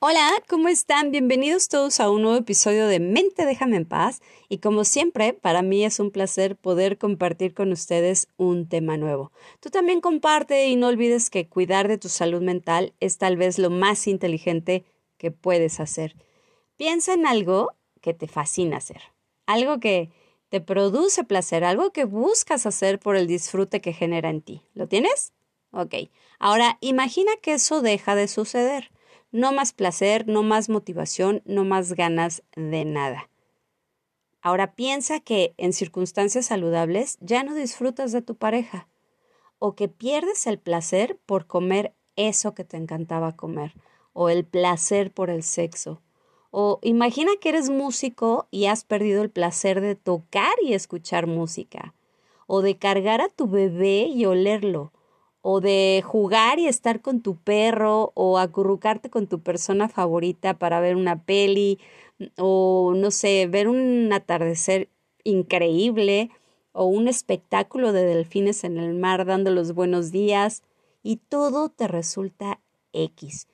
Hola, ¿cómo están? Bienvenidos todos a un nuevo episodio de Mente Déjame en Paz y como siempre, para mí es un placer poder compartir con ustedes un tema nuevo. Tú también comparte y no olvides que cuidar de tu salud mental es tal vez lo más inteligente que puedes hacer. Piensa en algo que te fascina hacer, algo que te produce placer, algo que buscas hacer por el disfrute que genera en ti. ¿Lo tienes? Ok. Ahora imagina que eso deja de suceder no más placer, no más motivación, no más ganas de nada. Ahora piensa que en circunstancias saludables ya no disfrutas de tu pareja o que pierdes el placer por comer eso que te encantaba comer o el placer por el sexo. O imagina que eres músico y has perdido el placer de tocar y escuchar música o de cargar a tu bebé y olerlo o de jugar y estar con tu perro o acurrucarte con tu persona favorita para ver una peli o no sé, ver un atardecer increíble o un espectáculo de delfines en el mar dando los buenos días y todo te resulta X.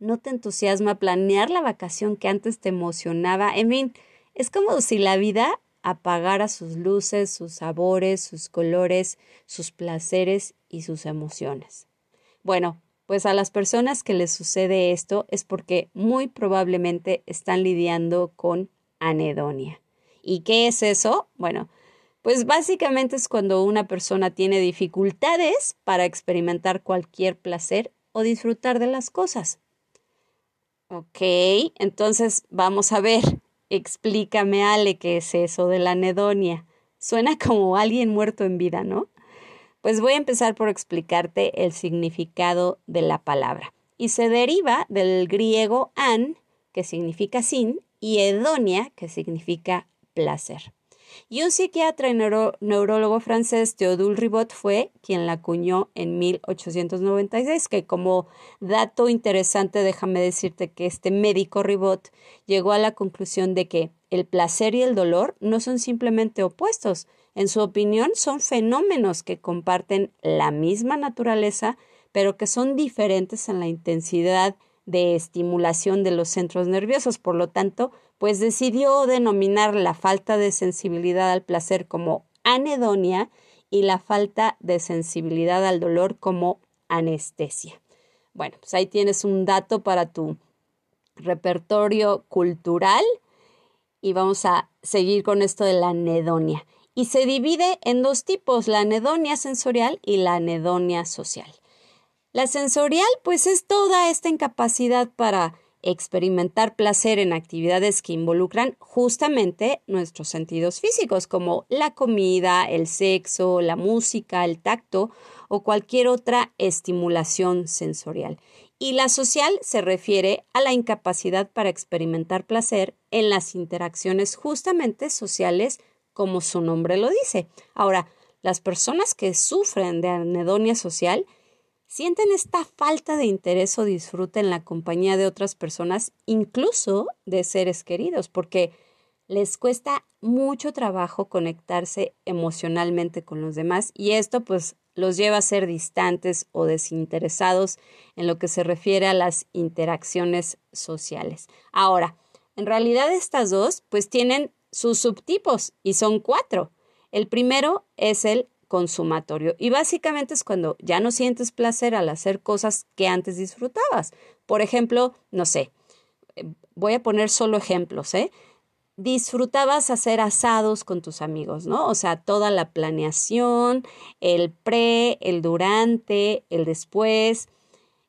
No te entusiasma planear la vacación que antes te emocionaba. En fin, es como si la vida apagara sus luces, sus sabores, sus colores, sus placeres y sus emociones. Bueno, pues a las personas que les sucede esto es porque muy probablemente están lidiando con anedonia. ¿Y qué es eso? Bueno, pues básicamente es cuando una persona tiene dificultades para experimentar cualquier placer o disfrutar de las cosas. Ok, entonces vamos a ver. Explícame, Ale, qué es eso de la anedonia. Suena como alguien muerto en vida, ¿no? Pues voy a empezar por explicarte el significado de la palabra. Y se deriva del griego an, que significa sin, y edonia, que significa placer. Y un psiquiatra y neurólogo francés, Théodule Ribot, fue quien la acuñó en 1896, que como dato interesante déjame decirte que este médico Ribot llegó a la conclusión de que el placer y el dolor no son simplemente opuestos, en su opinión son fenómenos que comparten la misma naturaleza, pero que son diferentes en la intensidad de estimulación de los centros nerviosos. Por lo tanto, pues decidió denominar la falta de sensibilidad al placer como anedonia y la falta de sensibilidad al dolor como anestesia. Bueno, pues ahí tienes un dato para tu repertorio cultural y vamos a seguir con esto de la anedonia. Y se divide en dos tipos, la anedonia sensorial y la anedonia social. La sensorial, pues es toda esta incapacidad para experimentar placer en actividades que involucran justamente nuestros sentidos físicos, como la comida, el sexo, la música, el tacto o cualquier otra estimulación sensorial. Y la social se refiere a la incapacidad para experimentar placer en las interacciones justamente sociales, como su nombre lo dice. Ahora, las personas que sufren de anedonia social sienten esta falta de interés o disfrute en la compañía de otras personas, incluso de seres queridos, porque les cuesta mucho trabajo conectarse emocionalmente con los demás y esto pues los lleva a ser distantes o desinteresados en lo que se refiere a las interacciones sociales. Ahora, en realidad estas dos pues tienen sus subtipos y son cuatro. El primero es el consumatorio. Y básicamente es cuando ya no sientes placer al hacer cosas que antes disfrutabas. Por ejemplo, no sé, voy a poner solo ejemplos, ¿eh? Disfrutabas hacer asados con tus amigos, ¿no? O sea, toda la planeación, el pre, el durante, el después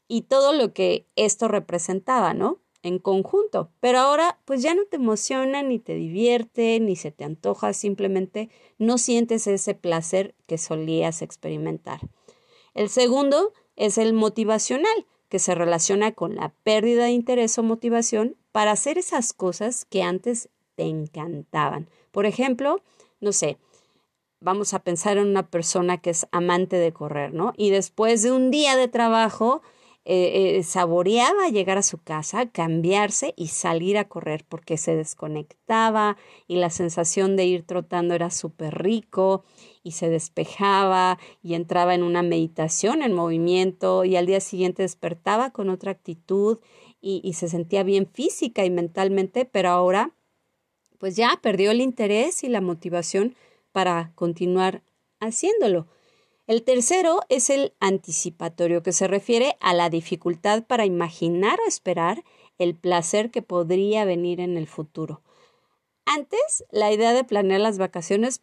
y todo lo que esto representaba, ¿no? En conjunto. Pero ahora pues ya no te emociona, ni te divierte, ni se te antoja, simplemente no sientes ese placer que solías experimentar. El segundo es el motivacional, que se relaciona con la pérdida de interés o motivación para hacer esas cosas que antes te encantaban. Por ejemplo, no sé, vamos a pensar en una persona que es amante de correr, ¿no? Y después de un día de trabajo, eh, eh, saboreaba llegar a su casa, cambiarse y salir a correr porque se desconectaba y la sensación de ir trotando era súper rico y se despejaba y entraba en una meditación en movimiento y al día siguiente despertaba con otra actitud y, y se sentía bien física y mentalmente, pero ahora pues ya perdió el interés y la motivación para continuar haciéndolo. El tercero es el anticipatorio, que se refiere a la dificultad para imaginar o esperar el placer que podría venir en el futuro. Antes, la idea de planear las vacaciones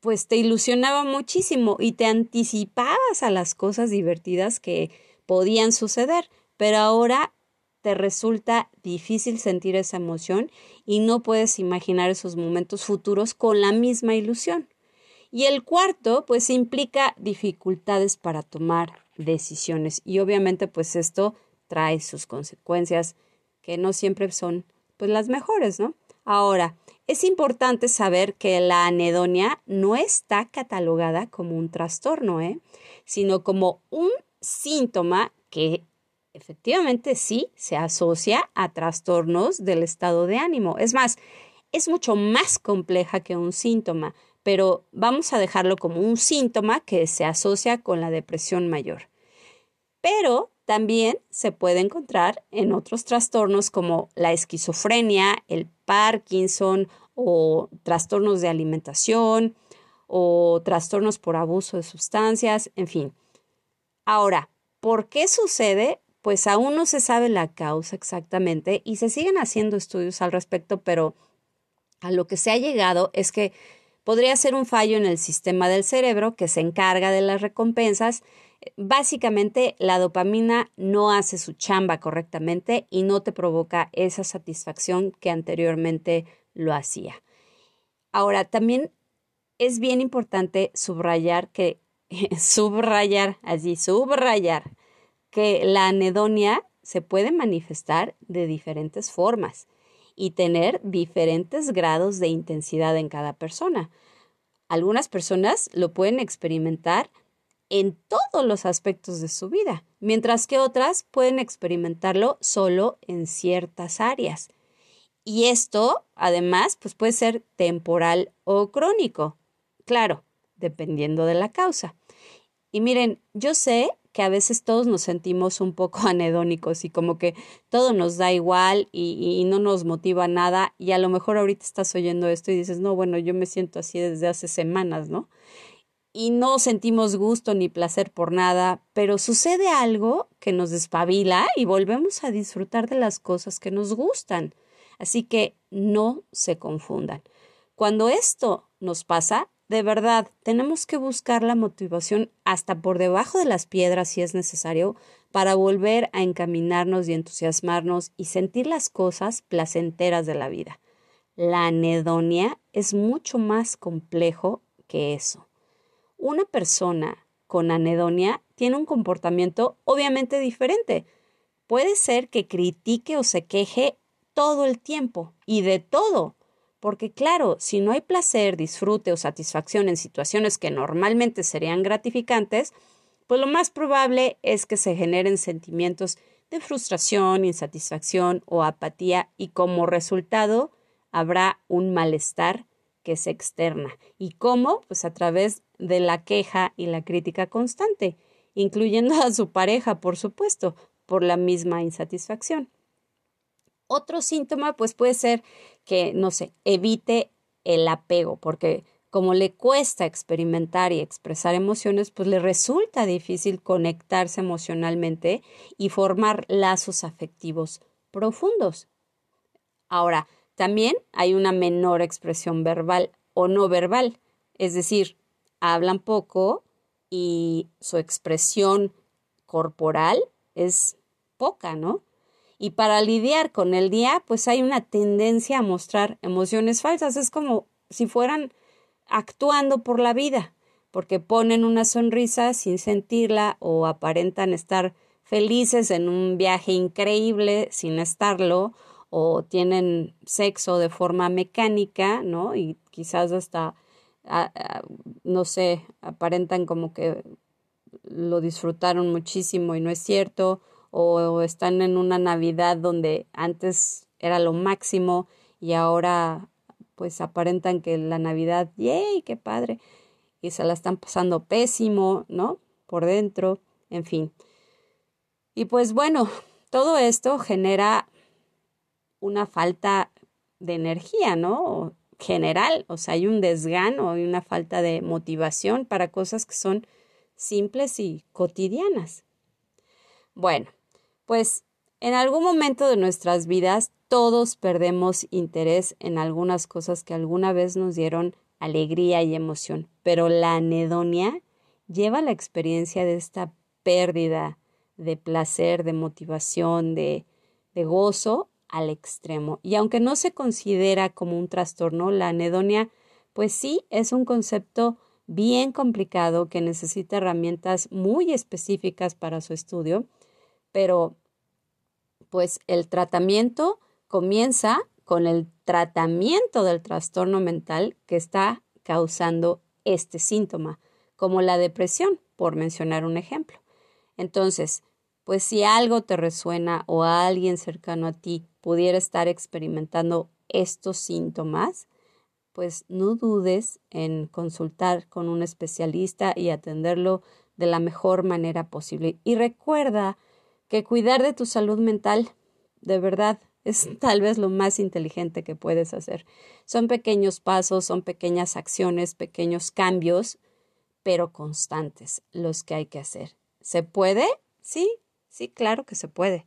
pues te ilusionaba muchísimo y te anticipabas a las cosas divertidas que podían suceder, pero ahora te resulta difícil sentir esa emoción y no puedes imaginar esos momentos futuros con la misma ilusión. Y el cuarto, pues implica dificultades para tomar decisiones. Y obviamente, pues esto trae sus consecuencias que no siempre son pues las mejores, ¿no? Ahora, es importante saber que la anedonia no está catalogada como un trastorno, ¿eh? sino como un síntoma que efectivamente sí se asocia a trastornos del estado de ánimo. Es más, es mucho más compleja que un síntoma pero vamos a dejarlo como un síntoma que se asocia con la depresión mayor. Pero también se puede encontrar en otros trastornos como la esquizofrenia, el Parkinson o trastornos de alimentación o trastornos por abuso de sustancias, en fin. Ahora, ¿por qué sucede? Pues aún no se sabe la causa exactamente y se siguen haciendo estudios al respecto, pero a lo que se ha llegado es que podría ser un fallo en el sistema del cerebro que se encarga de las recompensas. Básicamente, la dopamina no hace su chamba correctamente y no te provoca esa satisfacción que anteriormente lo hacía. Ahora, también es bien importante subrayar que, subrayar, así, subrayar, que la anedonia se puede manifestar de diferentes formas y tener diferentes grados de intensidad en cada persona. Algunas personas lo pueden experimentar en todos los aspectos de su vida, mientras que otras pueden experimentarlo solo en ciertas áreas. Y esto, además, pues puede ser temporal o crónico. Claro, dependiendo de la causa. Y miren, yo sé que a veces todos nos sentimos un poco anedónicos y como que todo nos da igual y, no nos motiva nada y a lo mejor ahorita estás oyendo esto y dices, no, bueno, yo me siento así desde hace semanas, ¿no? Y no sentimos gusto ni placer por nada, pero sucede algo que nos despabila y volvemos a disfrutar de las cosas que nos gustan. Así que no se confundan. Cuando esto nos pasa, de verdad, tenemos que buscar la motivación hasta por debajo de las piedras si es necesario para volver a encaminarnos y entusiasmarnos y sentir las cosas placenteras de la vida. La anedonia es mucho más complejo que eso. Una persona con anedonia tiene un comportamiento obviamente diferente. Puede ser que critique o se queje todo el tiempo y de todo porque claro, si no hay placer, disfrute o satisfacción en situaciones que normalmente serían gratificantes, pues lo más probable es que se generen sentimientos de frustración, insatisfacción o apatía y como resultado habrá un malestar que se externa. ¿Y cómo? Pues a través de la queja y la crítica constante, incluyendo a su pareja, por supuesto, por la misma insatisfacción. Otro síntoma pues puede ser que, no sé, evite el apego, porque como le cuesta experimentar y expresar emociones, pues le resulta difícil conectarse emocionalmente y formar lazos afectivos profundos. Ahora, también hay una menor expresión verbal o no verbal, es decir, hablan poco y su expresión corporal es poca, ¿no? Y para lidiar con el día, pues hay una tendencia a mostrar emociones falsas. Es como si fueran actuando por la vida, porque ponen una sonrisa sin sentirla o aparentan estar felices en un viaje increíble sin estarlo o tienen sexo de forma mecánica, ¿no? Y quizás hasta, no sé, aparentan como que lo disfrutaron muchísimo y no es cierto, o están en una Navidad donde antes era lo máximo y ahora pues aparentan que la Navidad, ¡yay! ¡Qué padre! Y se la están pasando pésimo, ¿no? Por dentro, en fin. Y pues bueno, todo esto genera una falta de energía, ¿no? General, o sea, hay un desgano, hay una falta de motivación para cosas que son simples y cotidianas. Bueno, pues en algún momento de nuestras vidas todos perdemos interés en algunas cosas que alguna vez nos dieron alegría y emoción, pero la anedonia lleva la experiencia de esta pérdida de placer, de motivación, de, gozo al extremo. Y aunque no se considera como un trastorno, la anedonia, pues sí, es un concepto bien complicado que necesita herramientas muy específicas para su estudio, pero pues el tratamiento comienza con el tratamiento del trastorno mental que está causando este síntoma, como la depresión, por mencionar un ejemplo. Entonces, pues si algo te resuena o alguien cercano a ti pudiera estar experimentando estos síntomas, pues no dudes en consultar con un especialista y atenderlo de la mejor manera posible. Y recuerda que cuidar de tu salud mental, de verdad, es tal vez lo más inteligente que puedes hacer. Son pequeños pasos, son pequeñas acciones, pequeños cambios, pero constantes los que hay que hacer. ¿Se puede? Sí, sí, claro que se puede.